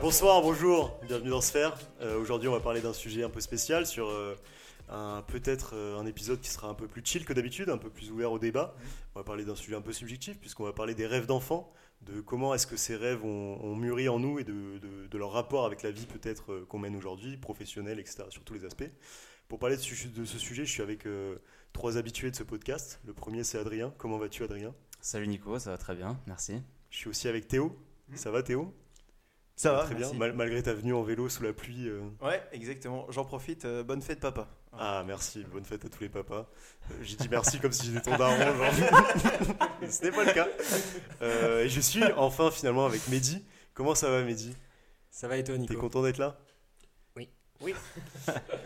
Bonsoir, bonjour, bienvenue dans Sphère. Euh, Aujourd'hui, on va parler d'un sujet un peu spécial sur euh, peut-être euh, un épisode qui sera un peu plus chill que d'habitude, un peu plus ouvert au débat. On va parler d'un sujet un peu subjectif puisqu'on va parler des rêves d'enfants, de comment est-ce que ces rêves ont, ont mûri en nous et de, de- de leur rapport avec la vie peut-être qu'on mène aujourd'hui, professionnelle, etc. sur tous les aspects. Pour parler de, ce- de ce sujet, je suis avec trois habitués de ce podcast. Le premier, c'est Adrien. Comment vas-tu, Adrien? Salut Nico, ça va très bien, merci. Je suis aussi avec Théo. Ça va, Théo? Ça va, Très bien, mal- malgré ta venue en vélo sous la pluie. euh, Ouais, exactement. J'en profite. euh, bonne fête, papa. Ah, merci, bonne fête à tous les papas. Euh, J'ai dit merci comme si j'étais ton daron, genre. Ce n'est pas le cas. Euh, et je suis enfin finalement avec Mehdi. Comment ça va, Mehdi? Ça va et toi, T'es content d'être là? Oui. Oui.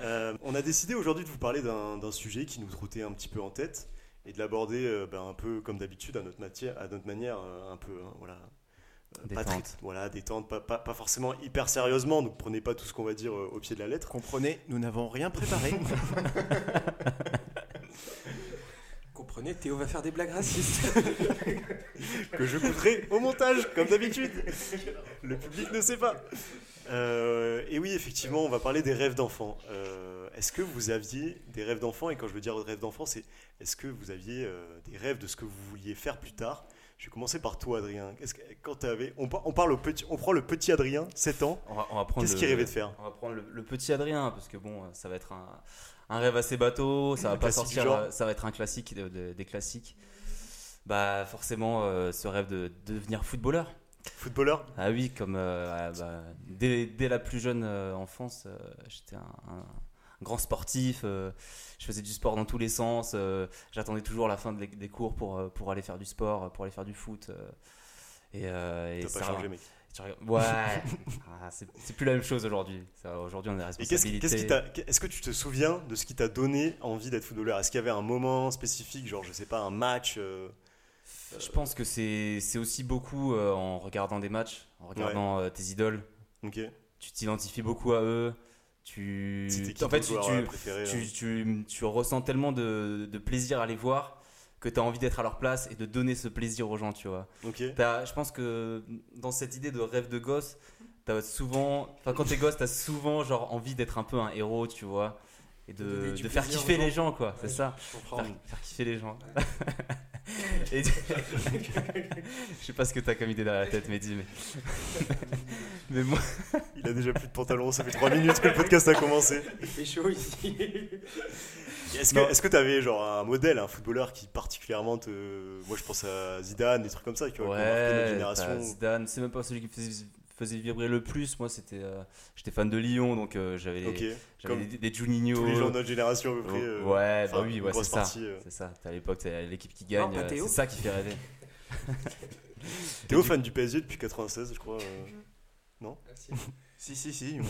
Euh, on a décidé aujourd'hui de vous parler d'un sujet qui nous trottait un petit peu en tête et de l'aborder euh, ben, un peu comme d'habitude à notre matière, à notre manière, euh, un peu hein, voilà. Pas très- voilà, détente, pas, pas, pas forcément hyper sérieusement, donc prenez pas tout ce qu'on va dire euh, au pied de la lettre. Comprenez, nous n'avons rien préparé. Comprenez, Théo va faire des blagues racistes. que je couperai au montage, comme d'habitude. Le public ne sait pas. Euh, et oui, effectivement, on va parler des rêves d'enfants. Euh, est-ce que vous aviez des rêves d'enfants? Et quand je veux dire rêves d'enfants, c'est est-ce que vous aviez euh, des rêves de ce que vous vouliez faire plus tard? Je vais commencer par toi, Adrien. Que, quand t'avais, on, par- on parle au petit, on prend le petit Adrien, 7 ans. On va, on va prendre Qu'est-ce le- qu'il rêvait de faire On va prendre le, le petit Adrien, parce que bon, ça va être un, un rêve assez bateau, ça va pas sortir, euh, ça va être un classique de- de- des classiques. Bah forcément, euh, ce rêve de, de devenir footballeur. Footballeur Ah oui, comme euh, ah, bah, dès, dès la plus jeune enfance, j'étais un, un grand sportif. euh, je faisais du sport dans tous les sens. euh, J'attendais toujours la fin de- des cours pour, euh, pour aller faire du sport, pour aller faire du foot. et, et pas ça- changé, mec. Ouais, Ah, c'est plus la même chose aujourd'hui. Aujourd'hui, on a responsabilité. t'a, est-ce que tu te souviens de ce qui t'a donné envie d'être footballeur? Est-ce qu'il y avait un moment spécifique, genre, je sais pas, un match euh, Je pense que c'est aussi beaucoup euh, en regardant des matchs, en regardant euh, tes idoles. Ok. Tu t'identifies beaucoup à eux. Tu, en fait, tu, joueur, tu- euh, préféré tu, hein tu- tu ressens tellement de, de plaisir à les voir que tu as envie d'être à leur place et de donner ce plaisir aux gens, tu vois. Ok. T'as- je pense que dans cette idée de rêve de gosse, t'as souvent, enfin quand t'es gosse, t'as souvent genre envie d'être un peu un héros, tu vois, et De faire kiffer gens. les gens, quoi. c'est Ouais, ça. Je comprends. Faire, faire kiffer les gens. Et- je sais pas ce que t'as comme idée dans la tête, Mehdi, mais. mais moi. Il a déjà plus de pantalon, ça fait 3 minutes que le podcast a commencé. Il fait chaud ici. Est-ce que est-ce que t'avais genre un modèle, un footballeur qui particulièrement te. Moi je pense à Zidane, des trucs comme ça qui ont ont marqué notre Ouais, génération. t'as Zidane, c'est même pas celui qui faisait, faisait vibrer le plus. Moi, c'était. euh, J'étais fan de Lyon, donc euh, j'avais des, des Juninho. Tous les gens de notre génération à peu près. euh, ouais, enfin, bah oui, ouais, c'est ça. euh. C'est ça. T'as à l'époque, t'as l'équipe qui gagne. c'est ça qui fait rêver. Théo fan du PSG depuis 96, je crois. euh. Merci. si, si, si. oui.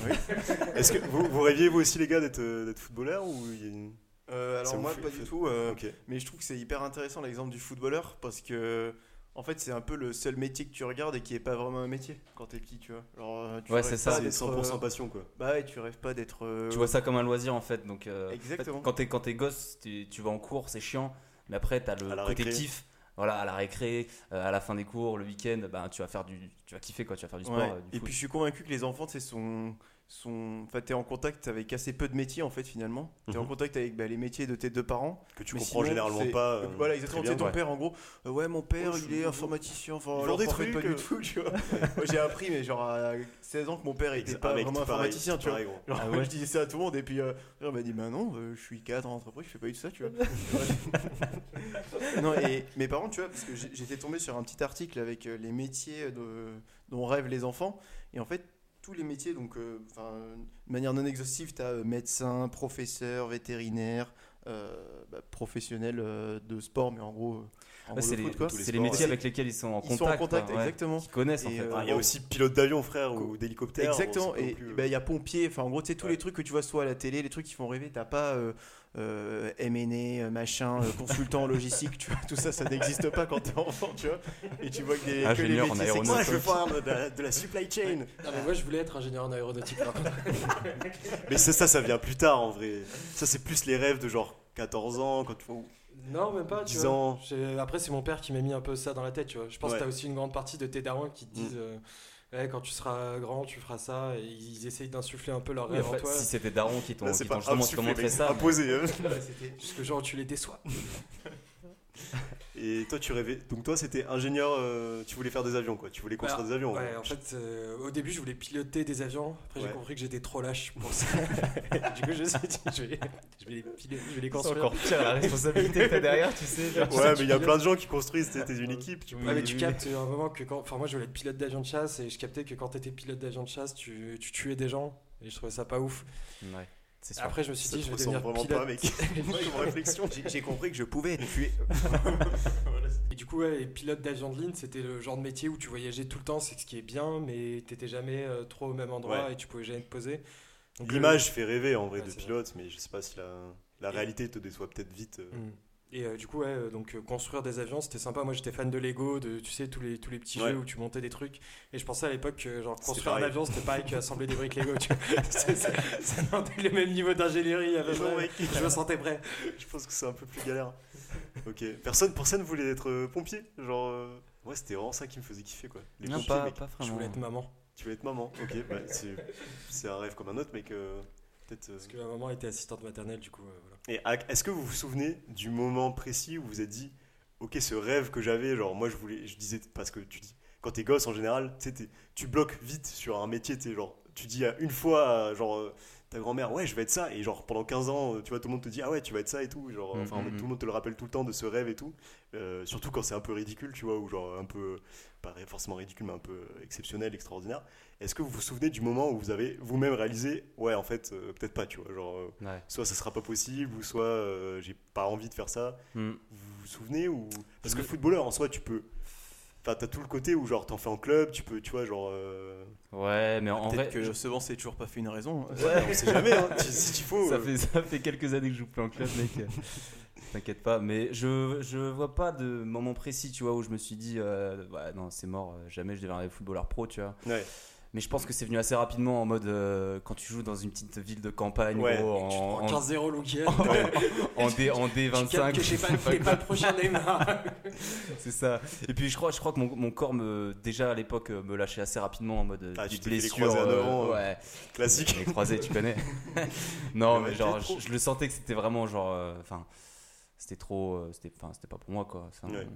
Est-ce que vous, vous rêviez vous aussi les gars d'être d'être footballeur ou il y a une- Euh, alors moi, pas fait- du tout. euh. Mais je trouve que c'est hyper intéressant l'exemple du footballeur parce que. En fait, c'est un peu le seul métier que tu regardes et qui est pas vraiment un métier quand t'es petit, tu vois. Genre, euh, tu Ouais, c'est ça, pas C'est d'être, 100% euh, passion quoi. Bah ouais, tu rêves pas d'être. euh, Tu vois ça comme un loisir en fait. Donc, euh, Exactement. en fait, quand t'es quand t'es gosse, tu, tu vas en cours, c'est chiant. Mais après, t'as le côté kiff. Voilà, à la récré, euh, à la fin des cours, le week-end, ben, tu vas faire du, tu vas kiffer quoi, tu vas faire du sport, Ouais. euh, du Et foot. puis je suis convaincu que les enfants, c'est son. Son... Enfin, t'es en contact avec assez peu de métiers en fait finalement. T'es en Mhm. contact avec bah, les métiers de tes deux parents. Que tu comprends sinon, généralement c'est- pas. euh, voilà, exactement. très Tu sais, bien. ton ouais. père, en gros, euh, ouais, mon père, Oh, il est informaticien. Enfin, vend des trucs, pas euh. du tout, tu vois. Moi, j'ai appris, mais genre à 16 ans, que mon père était pas ah, mec, vraiment informaticien, tu vois. Genre, Ah ouais je disais ça à tout le monde, et puis euh, il m'a dit, bah non, euh, je suis cadre en entreprise, je fais pas du tout ça, tu vois. non, et mes parents, tu vois, parce que j'étais tombé sur un petit article avec euh, les métiers de- dont rêvent les enfants, et en fait, tous les métiers, donc, euh, de manière non exhaustive, tu as médecin, professeur, vétérinaire, euh, bah, professionnel euh, de sport, mais en gros, euh, Ouais, c'est le les, quoi. métiers ouais. avec lesquels ils sont en Ils contact. sont en contact, quoi, ouais. exactement. Qui connaissent en Et, fait. euh, Ah, Il y a aussi pilote d'avion, frère, ou d'hélicoptère. Exactement, et euh, ben, il y a pompier, enfin en gros, tu sais, tous Ouais. les trucs que tu vois soit à la télé, les trucs qui font rêver, t'as pas euh, euh, M&A, euh, machin, euh, consultant en logistique, tu vois, tout ça, ça n'existe pas quand t'es enfant, tu vois, et tu vois que, des, que les en métiers aéronautique. Moi, je veux faire de la, de la supply chain. Non, mais moi, je voulais être ingénieur en aéronautique. Mais c'est ça, ça vient plus tard en vrai. Ça, c'est plus les rêves de genre 14 ans, quand tu vois. Non, même pas. Tu 10 vois. Après, c'est mon père qui m'a mis un peu ça dans la tête. Tu vois. Je pense Ouais. que tu as aussi une grande partie de tes darons qui te disent Mm. euh, Ouais, quand tu seras grand, tu feras ça. Et ils essayent d'insuffler un peu leur rêve en toi. si c'était Daron qui t'ont justement montré ça. mais- imposé. hein. Ouais, c'était Jusque genre, tu les déçois. Et toi, tu rêvais. Donc, toi, c'était ingénieur. euh, tu voulais faire des avions, quoi. Tu voulais construire des avions. Ouais, en fait, euh, au début, je voulais piloter des avions. Après, Ouais. j'ai compris que j'étais trop lâche pour ça. du coup, je me suis dit, je vais, je vais les, piloter, je vais les C'est construire. encore pire la responsabilité que t'as derrière, tu sais. genre. Ouais, mais il y a pilotes. plein de gens qui construisent. T'es une équipe. Tu Ouais, mais tu captes à un moment que quand. Enfin, moi, je voulais être pilote d'avion de chasse et je captais que quand t'étais pilote d'avion de chasse, tu, tu tuais des gens. Et je trouvais ça pas ouf. Ouais, c'est sûr. Après, je me suis Ça dit, je vais devenir vraiment pilote. pas, mec. Comme réflexion. J'ai compris que je pouvais être tué. Et du coup, ouais, pilote d'avion de ligne, c'était le genre de métier où tu voyageais tout le temps, c'est ce qui est bien, mais t'étais jamais euh, trop au même endroit Ouais. et tu pouvais jamais te poser. Donc, L'image fait rêver en vrai Ouais, de pilote, mais je sais pas si la, la Et- réalité te déçoit peut-être vite. euh. le- Mm. Et euh, du coup, ouais, euh, donc euh, construire des avions, c'était sympa. Moi, j'étais fan de Lego, de tu sais tous les tous les petits Ouais. jeux où tu montais des trucs. Et je pensais à l'époque que genre construire un avion, c'était pareil qu'assembler des briques Lego. Tu vois. C'est- c'est- le même niveau d'ingénierie. Je me sentais prêt. Je pense que c'est un peu plus galère. Ok. Personne, personne voulait être euh, pompier. Genre, euh, ouais, c'était vraiment ça qui me faisait kiffer quoi. Les Non, pompiers, pas, mec. pas Je voulais être maman. Tu veux être maman. Ok. bah, c'est, c'est un rêve comme un autre, mec. euh, peut-être. euh, Parce que ma maman était assistante maternelle, du coup, euh, voilà. Et est-ce que vous vous souvenez du moment précis où vous vous êtes dit, ok, ce rêve que j'avais, genre moi je voulais, je disais parce que tu dis, quand t'es gosse en général, tu bloques vite sur un métier, tu sais, genre tu dis à une fois, genre euh, ta grand-mère, ouais, je vais être ça, et genre pendant 15 ans, euh, tu vois, tout le monde te dit, ah ouais, tu vas être ça et tout, genre, Mm, enfin, mm, tout le monde te le rappelle tout le temps de ce rêve et tout, Euh, surtout quand c'est un peu ridicule, tu vois, ou genre un peu, pas forcément ridicule, mais un peu exceptionnel, extraordinaire. Est-ce que vous vous souvenez du moment où vous avez vous-même réalisé, ouais, en fait, euh, peut-être pas, tu vois, genre. euh, Ouais. soit ça sera pas possible ou soit euh, j'ai pas envie de faire ça Hmm. vous vous souvenez ou parce que footballeur en soi tu peux enfin t'as tout le côté où genre t'en fais en club tu peux tu vois genre euh, Ouais, mais en vrai, que ce c'est toujours pas fait une raison. ouais on sait jamais hein, si, tu faut ça euh, fait, ça fait quelques années que je joue plus en club, mec. T'inquiète pas, mais je, je vois pas de moment précis, tu vois, où je me suis dit, euh, ouais, non, c'est mort, jamais je deviendrai footballeur pro, tu vois. ouais Mais je pense que c'est venu assez rapidement en mode euh, quand tu joues dans une petite ville de campagne, Ouais, gros, Tu te en, prends en, 15-0 le week-end. en D, en Tu captes D25. que j'ai pas, le prochain Neymar. c'est ça. Et puis je crois, je crois que mon, mon corps, me, déjà à l'époque, euh, me lâchait assez rapidement en mode euh, Ah, tu fait les euh, euh. ouais. classique Les croisés, tu connais Non, mais genre, trop. je, je le sentais que c'était vraiment genre. euh, Enfin, c'était trop. euh, C'était enfin, c'était pas pour moi, quoi. Ouais.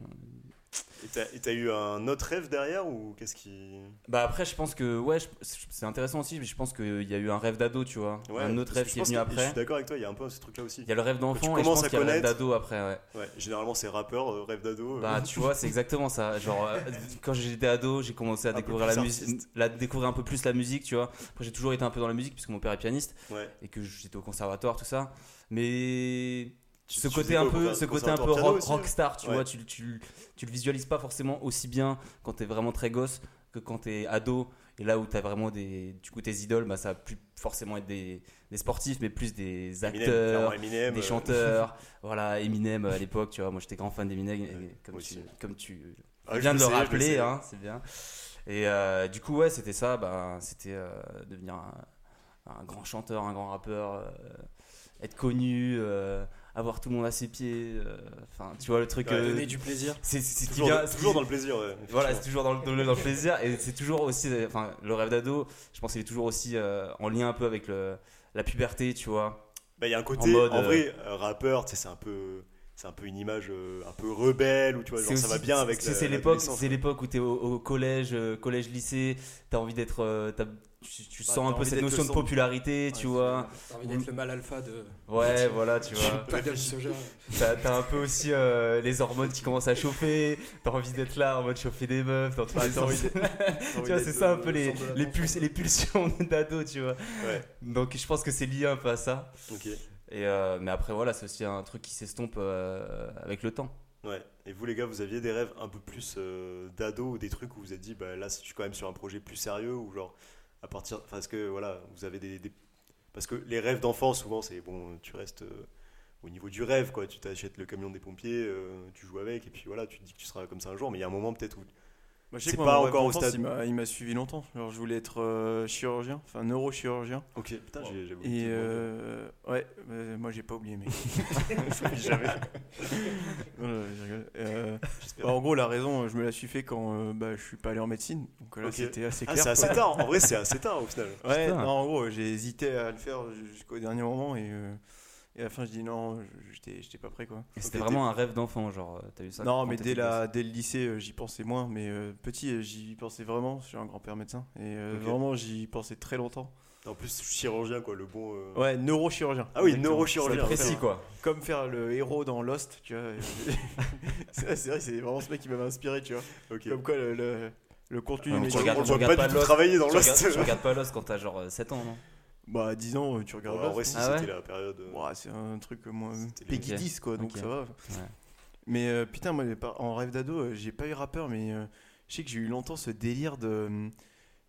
Et t'as eu un autre rêve derrière ou qu'est-ce qui Bah après, je pense que. Ouais, c'est intéressant aussi, mais je pense qu'il y a eu un rêve d'ado, tu vois. ouais un autre rêve qui est venu que- Je après. suis d'accord avec toi il y a un peu ce truc là aussi Il y a le rêve d'enfant et je pense qu'il y a le rêve d'ado après, ouais. ouais généralement c'est rappeur euh, rêve d'ado euh. Bah, tu vois, c'est exactement ça. Genre, euh, quand j'étais ado, j'ai commencé à découvrir la musique, la découvrir un peu plus la musique, tu vois. Après, j'ai toujours été un peu dans la musique puisque mon père est pianiste ouais et que j'étais au conservatoire, tout ça. Mais ce tu côté un peu, ce côté un peu rock, hein rockstar, tu Ouais. vois, tu, tu, tu le visualises pas forcément aussi bien quand t'es vraiment très gosse que quand t'es ado. Et là où t'as vraiment des, du coup, tes idoles, bah, ça va plus forcément être des, des sportifs, mais plus des acteurs, Eminem, des euh, chanteurs. voilà, Eminem à l'époque, tu vois, moi j'étais grand fan d'Eminem, Ouais, comme, tu, aussi. comme tu ah, viens de le sais, rappeler, hein, c'est bien. Et euh, du coup, ouais, c'était ça, bah, c'était euh, devenir un, un grand chanteur, un grand rappeur, euh, être connu, euh, avoir tout le monde à ses pieds, euh, enfin, tu vois le truc. Ouais, euh, Donner du plaisir. c'est toujours, vient- dans- toujours le plaisir ouais, voilà, c'est toujours dans le, dans plaisir et c'est toujours aussi, euh, enfin, le rêve d'ado, je pense qu'il est toujours aussi en lien un peu avec le, la puberté, tu vois. Bah, il y a un côté, En mode, vrai, rappeur, tu sais, c'est un peu, c'est un peu une image euh, un peu rebelle ou tu vois, genre, ça va bien avec. c'est- l'époque, c'est l'époque où tu es au, au collège, euh, collège, lycée, tu as envie d'être, euh, t'as- tu, tu Ouais, sens un peu cette notion de popularité, tu vois. T'as envie d'être le mal alpha de. Ouais, voilà, tu vois. T'as un peu aussi euh, les hormones qui commencent à chauffer, t'as envie d'être là en mode chauffer des meufs, t'as envie d'être- Tu vois, c'est ça un peu le les, les, l'attention. puls- les pulsions d'ado, tu vois. Ouais, Donc je pense que c'est lié un peu à ça. ok. Et euh, mais après, voilà, c'est aussi un truc qui s'estompe euh, avec le temps. Ouais. Et vous, les gars, vous aviez des rêves un peu plus d'ado ou des trucs où vous vous êtes dit, bah là, je suis quand même sur un projet plus sérieux ou genre, Parce que voilà, vous avez des. des- Parce que les rêves d'enfant, souvent, c'est bon, tu restes euh, au niveau du rêve, quoi. Tu t'achètes le camion des pompiers, euh, tu joues avec, et puis voilà, tu te dis que tu seras comme ça un jour, mais il y a un moment peut-être où Moi, je sais C'est pas encore au stade. Il m'a- il m'a suivi longtemps. Alors, je voulais être euh, chirurgien, enfin neurochirurgien. Ok, putain, j'ai j'ai oublié. Et euh, ouais, euh, moi j'ai pas oublié, mec. jamais. Non, non, je rigole. Euh, bah, en gros, la raison, je me la suis fait quand euh, bah, je suis pas allé en médecine. Donc là, c'était assez Ah, clair. c'est assez tard. En vrai, c'est assez tard au final. Ouais, non, en gros, j'ai hésité à le faire jusqu'au dernier moment et, euh, et à la fin, je dis non, j'étais j'étais pas prêt quoi. C'était vraiment un rêve d'enfant, genre, euh, t'as eu ça non, mais dès, la, dès le lycée, euh, j'y pensais moins. Mais euh, petit, j'y pensais vraiment. Je suis un grand-père médecin et euh, vraiment, j'y pensais très longtemps. En plus, chirurgien, quoi, le bon. euh, Ouais, neurochirurgien. Ah oui, neurochirurgien. gosse. précis, quoi. Comme faire le héros dans Lost, tu vois. c'est vrai, c'est vrai, c'est vraiment ce mec qui m'avait inspiré, tu vois. Comme quoi, le, le, le contenu tu regardes- on voit regardes pas pas du tout Lost. travailler dans Tu Lost. regardes, tu regardes pas Lost quand t'as genre euh, 7 ans, non? Bah, à 10 ans, tu regardes En Lost. vrai, si Ah ouais c'était la période. euh, Ouais, c'est un truc euh, moi C'était Peggy ok. 10 quoi donc ça va Ouais. mais euh, putain moi en rêve d'ado euh, j'ai pas eu rappeur mais euh, je sais que j'ai eu longtemps ce délire de euh,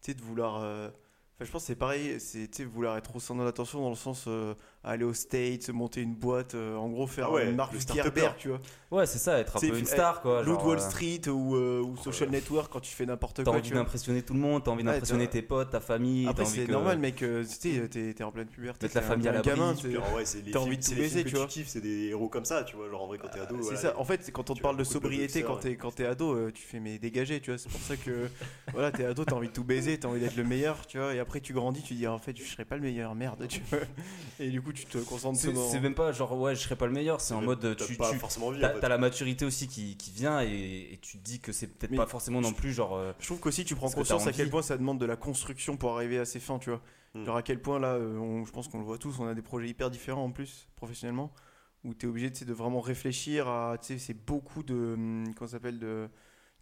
tu sais de vouloir euh, enfin je pense que c'est pareil c'est tu sais vouloir être au centre de l'attention dans le sens euh, aller aux States monter une boîte euh, en gros faire Ah ouais, une marque Zuckerberg tu vois Ouais, c'est ça, être un C'est peu une star, quoi. Loot genre, Wall euh, Street ou, euh, ou Social ouais. Network quand tu fais n'importe T'as quoi envie tu vois. d'impressionner tout le monde, t'as envie Ouais, d'impressionner t'as- tes potes, ta famille. après t'as envie c'est que- normal mec euh, tu sais t'es t'es en pleine puberté Mettre la t'es famille un- à t'es un l'abri, gamin t'es- t'as films- envie de tout baiser, tu vois. kiffes, c'est des héros comme ça, tu vois. Genre en vrai, quand t'es ado. C'est ça. En fait, c'est quand on te parle de sobriété quand t'es t'es ado, euh, tu fais mais dégager, tu vois. C'est pour ça que voilà, t'es ado, t'as envie de tout baiser, t'as envie d'être le meilleur, tu vois. Et après tu grandis, tu dis en fait je serais pas le meilleur, merde, tu vois. Et du coup tu te concentres C'est même pas genre, ouais, je serais pas le meilleur, c'est en mode, euh, tu, pas tu- forcément envie. en T'as fait. t'as la maturité aussi qui, qui vient et, et tu te dis que c'est peut-être pas forcément non plus genre. euh, Je trouve qu'aussi tu prends que conscience à quel point ça demande de la construction pour arriver à ses fins, tu vois. Hmm. Genre à quel point là, euh, on- je pense qu'on le voit tous, on a des projets hyper différents en plus, professionnellement, où tu es obligé de vraiment réfléchir à. Tu sais, c'est beaucoup de. hum, Comment ça s'appelle de,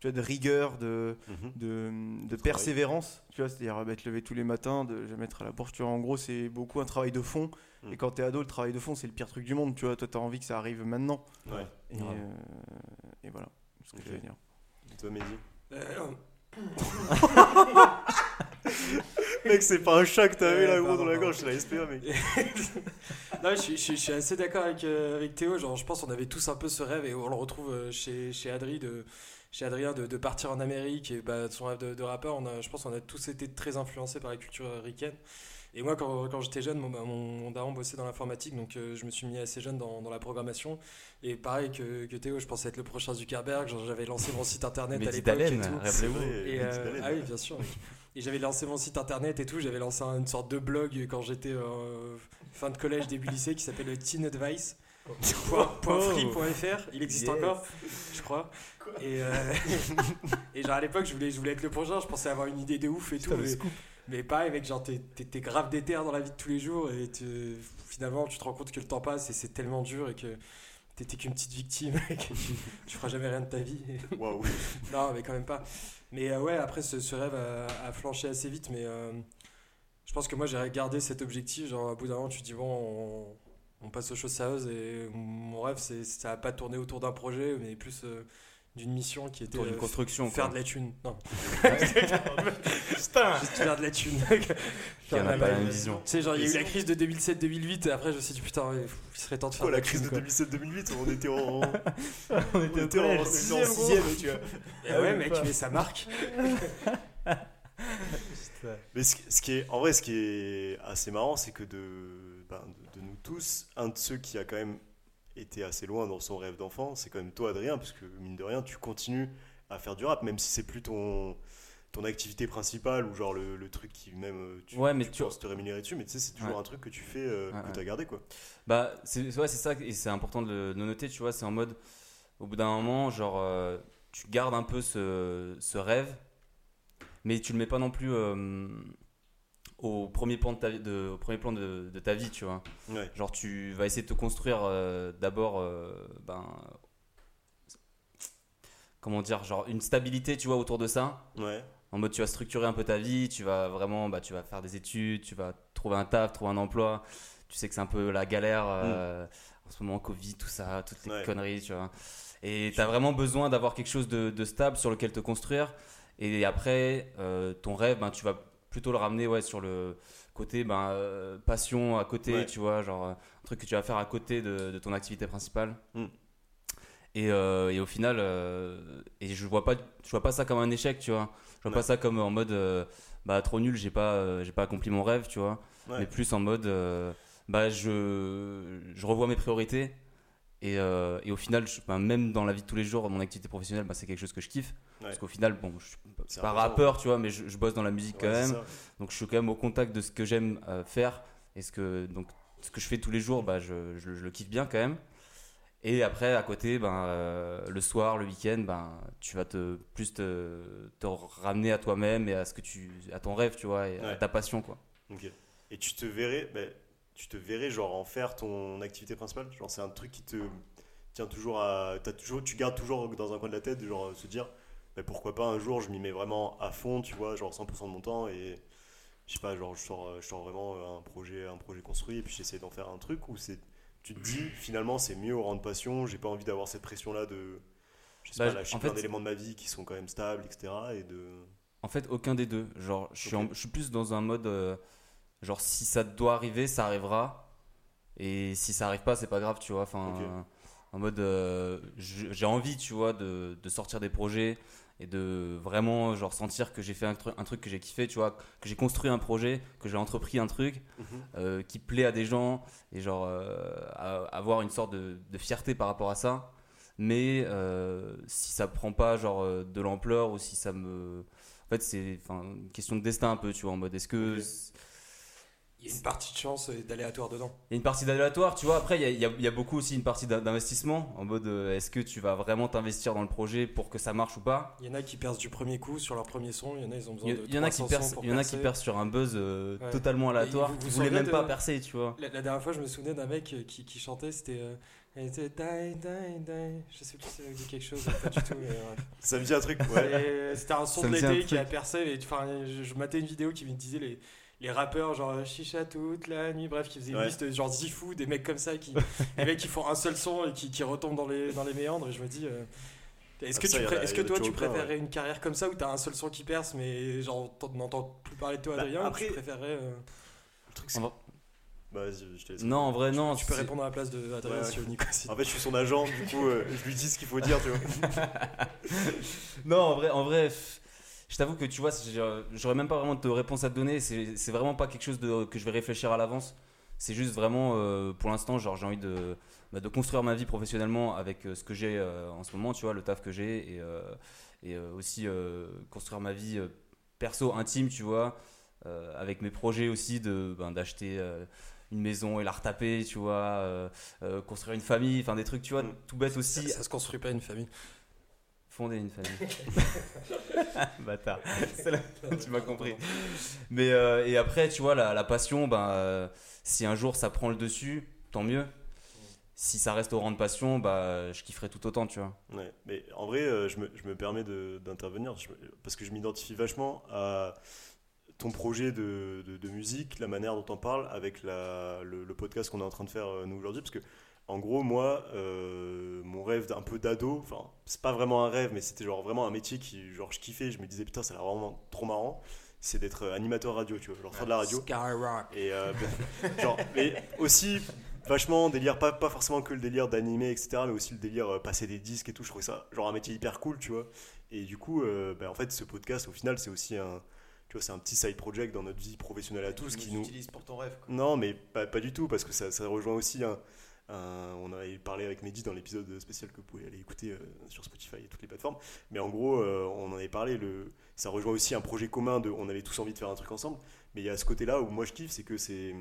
tu vois, de rigueur, de, Mhm. de, persévérance, tu vois, c'est-à-dire euh, bah, te lever tous les matins, de jamais être à la bourse, tu vois, en gros, c'est beaucoup un travail de fond. Mm. Et quand t'es ado, le travail de fond, c'est le pire truc du monde, tu vois, toi, t'as envie que ça arrive maintenant. Ouais. Et, euh, et voilà, c'est ce que Ok. je vais dire. Toi, Mehdi. Mec, c'est pas un chat que t'avais Ouais, là, gros, dans la gorge, c'est la SPA, mec. non, je, suis- je suis- je suis assez d'accord avec, euh, avec Théo. Genre, je pense qu'on avait tous un peu ce rêve et on le retrouve euh, chez, chez, Adri de, chez Adrien de, de partir en Amérique et bah, de son rêve de, de rappeur. On a, je pense qu'on a tous été très influencés par la culture ricaine. Et moi, quand, quand j'étais jeune, mon, bah, mon, mon daron bossait dans l'informatique, donc euh, je me suis mis assez jeune dans, dans la programmation. Et pareil que, que Théo, je pensais être le prochain Zuckerberg. J'avais lancé mon site internet à l'époque et tout. rappelez-vous. euh, ah oui, bien sûr. Et j'avais lancé mon site internet et tout. J'avais lancé un- une sorte de blog quand j'étais euh, fin de collège, début lycée, qui s'appelle Teen Advice. Point- point free.fr. Il existe Yes. encore, je crois. Et, euh, et genre à l'époque, je voulais, je voulais être le prochain. Je pensais avoir une idée de ouf et tout. Mais, mais pareil, mec, genre t'es, grave déter dans la vie de tous les jours et tu- finalement, tu te rends compte que le temps passe et c'est tellement dur et que t'étais qu'une petite victime et que tu, tu feras jamais rien de ta vie. Waouh. Non, mais quand même pas. Mais euh, ouais, après, ce, ce rêve a, a flanché assez vite. Mais euh, je pense que moi, j'ai gardé cet objectif. Genre, à bout d'un moment, tu te dis, bon, on, on passe aux choses sérieuses. Et mon rêve, c'est, ça n'a pas tourné autour d'un projet, mais plus euh, d'une mission qui était d'une euh, construction. faire quoi. de la thune. Non, Putain juste faire de la thune. Qui en a pas la même vision. Tu sais, genre, il y a Et eu la crise de 2007-2008. Et après, je me suis dit, putain, il serait temps de faire Quoi, de la la crise thune, de quoi. 2007-2008, on était en. On était on était en sixième, sixième, tu vois. Eh ouais, mec, mais ça marque. Mais ce, ce qui est, en vrai, ce qui est assez marrant, c'est que de, ben, de, de nous tous, un de ceux qui a quand même été assez loin dans son rêve d'enfant, c'est quand même toi, Adrien, parce que mine de rien, tu continues à faire du rap, même si c'est plus ton, ton activité principale ou genre le, le truc qui même euh, tu, Ouais, mais tu tu- penses te rémunérer dessus, mais tu sais, c'est toujours Ouais. un truc que tu fais, euh, Ouais, que tu as gardé, quoi. Bah, c'est ouais, ça, et c'est important de le, de le noter, tu vois, c'est en mode, au bout d'un moment, genre, euh, tu gardes un peu ce, ce rêve, mais tu le mets pas non plus euh, au premier plan de ta, vie- de, au premier plan de, de ta vie, tu vois. Ouais. Genre, tu vas essayer de te construire euh, d'abord, euh, ben, comment dire, genre une stabilité, tu vois, autour de ça. Ouais. En mode, tu vas structurer un peu ta vie, tu vas vraiment, bah, tu vas faire des études, tu vas trouver un taf, trouver un emploi. Tu sais que c'est un peu la galère euh, en ce moment, Covid, tout ça, toutes les Ouais. conneries, tu vois. Et tu as vraiment besoin d'avoir quelque chose de, de stable sur lequel te construire. Et après, ton rêve, ben, tu vas plutôt le ramener ouais, sur le côté ben, euh, passion à côté, Ouais. tu vois, genre euh, un truc que tu vas faire à côté de, de ton activité principale. Mm. Et, euh, et au final, euh, et je vois pas, je vois pas ça comme un échec, tu vois. Je vois Ouais. pas ça comme en mode, bah trop nul, j'ai pas, j'ai pas accompli mon rêve, tu vois. Ouais. Mais plus en mode, bah je, je revois mes priorités. Et, et au final, je- bah, même dans la vie de tous les jours, mon activité professionnelle, bah, c'est quelque chose que je kiffe. Parce qu'au final, bon, je suis pas- C'est pas important. rappeur, tu vois, mais je, je bosse dans la musique quand Ouais, même. ça. Donc je suis quand même au contact de ce que j'aime euh, faire et ce que donc ce que je fais tous les jours, bah je, je- je le kiffe bien quand même. Et après à côté, ben euh, le soir, le week-end, ben tu vas te plus te, te ramener à toi-même et à ce que tu à ton rêve, tu vois, et à ta passion quoi. Et tu te verrais, ben, tu te verrais genre en faire ton activité principale? Genre c'est un truc qui te tient toujours à, toujours, tu gardes toujours dans un coin de la tête, genre se dire, ben, pourquoi pas un jour je m'y mets vraiment à fond, tu vois, genre 100% de mon temps et je sais pas, genre je sors, je sors vraiment un projet, un projet construit et puis j'essaie d'en faire un truc ou c'est, tu te dis finalement c'est mieux au rang de passion, j'ai pas envie d'avoir cette pression là de, je sais Bah, pas, plein fait- d'éléments de ma vie qui sont quand même stables, etc. Et de, En fait, aucun des deux. Genre, je suis, en- je suis plus dans un mode. euh, genre, si ça doit arriver, ça arrivera. Et si ça arrive pas, c'est pas grave, tu vois. Enfin, en mode. euh, je- j'ai envie, tu vois, de, de sortir des projets et de vraiment, genre, sentir que j'ai fait un, tru- un truc que j'ai kiffé, tu vois. Que j'ai construit un projet, que j'ai entrepris un truc euh, qui plaît à des gens et, genre, euh, avoir une sorte de, de fierté par rapport à ça. Mais euh, si ça prend pas, genre, de l'ampleur ou si ça me. En fait, c'est enfin, une question de destin un peu, tu vois, en mode est-ce que. Il y a une partie de chance et d'aléatoire dedans. Il y a une partie d'aléatoire, tu vois. Après, il y a, il y a- il y a beaucoup aussi une partie d'in- d'investissement, en mode euh, est-ce que tu vas vraiment t'investir dans le projet pour que ça marche ou pas? Il y en a qui percent du premier coup sur leur premier son, il y en a ils ont besoin Il y, de il y en a qui 300 percent, sons pour il y en a qui percent sur un buzz euh, Ouais. totalement aléatoire, vous- vous qui même de- pas percer, tu vois. La, la dernière fois, je me souvenais d'un mec euh, qui, qui chantait, c'était. euh, elle était die, die, die. Je sais plus si ça me dit quelque chose, pas du tout. mais ouais. ça me dit un truc, ouais. C'était un son Ça de l'été qui a percé. Et, enfin, je, je matais une vidéo qui me disait les, les rappeurs, genre euh, chicha toute la nuit, bref, qui faisaient une Ouais. liste, genre Zifou, des mecs comme ça, qui, des mecs qui font un seul son et qui, qui retombent dans les, dans les méandres. Et je me dis. euh, est-ce Ah, que, ça, tu a- est-ce que toi tu préférerais une carrière comme ça où t'as un seul son qui perce mais genre t'en- n'entends plus parler de toi Bah, Adrien après- ou tu préférerais euh, Le truc, c'est- Bah, vas-y, je te laisse. Non, en vrai, non. tu peux c'est- répondre à la place de Adrien Ouais, si ouais. En fait, je suis son agent, du coup, euh, je lui dis ce qu'il faut dire, tu vois. Non, en vrai, en vrai je t'avoue que tu vois, j'ai- j'aurais même pas vraiment de réponse à te donner. C'est vraiment pas quelque chose de, que je vais réfléchir à l'avance. C'est juste vraiment, euh, pour l'instant, genre j'ai envie de, bah, de construire ma vie professionnellement avec euh, ce que j'ai euh, en ce moment, tu vois, le taf que j'ai, et, euh, et euh, aussi euh, construire ma vie euh, perso, intime, tu vois, euh, avec mes projets aussi de ben, d'acheter euh, une maison et la retaper, tu vois, euh, euh, construire une famille, enfin des trucs, tu vois, Mm. tout bête ça, aussi. ça se construit pas une famille Fonder une famille. Bâtard. Tu m'as compris. Mais euh, et après, tu vois, la, la passion, ben, euh, si un jour ça prend le dessus, tant mieux. Si ça reste au rang de passion, bah, je kifferai tout autant, tu vois. Ouais, mais en vrai, euh, je, me, je me permets de- d'intervenir parce que je m'identifie vachement à ton projet de, de- de musique, la manière dont on parle avec la, le, le podcast qu'on est en train de faire euh, nous aujourd'hui. Parce que, en gros, moi, euh, mon rêve d'un peu d'ado, enfin, c'est pas vraiment un rêve, mais c'était genre vraiment un métier qui, genre, je kiffais. Je me disais, putain, ça a l'air vraiment trop marrant. C'est d'être euh, animateur radio, tu vois, genre faire de la radio. Skyrock Et euh, ben, genre, mais aussi vachement délire, pas, pas forcément que le délire d'animer, etc., mais aussi le délire euh, passer des disques et tout. Je trouvais ça genre un métier hyper cool, tu vois. Et du coup, ben, en fait, ce podcast, au final, c'est aussi un, tu vois, c'est un petit side project dans notre vie professionnelle à tous qui nous. utilises pour ton rêve. quoi. Non, mais pas, pas du tout, parce que ça, ça rejoint aussi un. Un- on avait parlé avec Mehdi dans l'épisode spécial que vous pouvez aller écouter euh, sur Spotify et toutes les plateformes. Mais en gros, euh, on en avait parlé. Le, ça rejoint aussi un projet commun de. On avait tous envie de faire un truc ensemble. Mais il y a ce côté-là où moi je kiffe, c'est que c'est.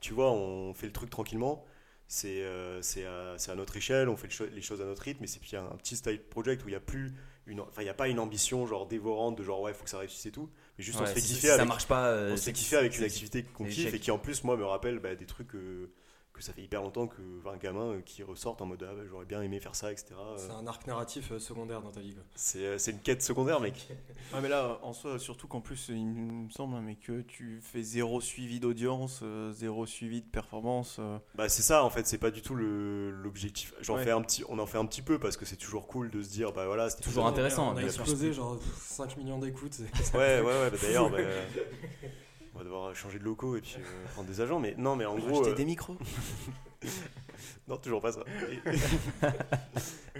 Tu vois, on fait le truc tranquillement. C'est euh, à, à notre échelle, on fait le cho- les choses à notre rythme. Et c'est puis un, un petit style project où il n'y a plus. Une, enfin, il n'y a pas une ambition genre dévorante de genre ouais, faut que ça réussisse et tout. Mais juste on Ouais, se fait si- kiffer si ça avec marche pas. euh, on se fait kiffer avec une activité qu'on kiffe et qui en plus moi me rappelle bah, des trucs euh, que ça fait hyper longtemps que un gamin euh, qui ressortent en mode ah, bah, j'aurais bien aimé faire ça etc Euh, c'est un arc narratif euh, secondaire dans ta vie quoi. c'est c'est une quête secondaire mec Ouais, mais là, en soi, surtout qu'en plus, il me semble hein, mais que tu fais zéro suivi d'audience, zéro suivi de performance. bah c'est ça en fait c'est pas du tout le- l'objectif j'en Ouais. fais un petit on en fait un petit peu parce que c'est toujours cool de se dire bah voilà c'était Toujours intéressant, On a explosé genre 5 millions d'écoutes. c'est- ouais ouais ouais bah, d'ailleurs bah, on va devoir changer de locaux et puis euh, prendre des agents mais non mais en gros Acheter euh, des micros. non, toujours pas ça.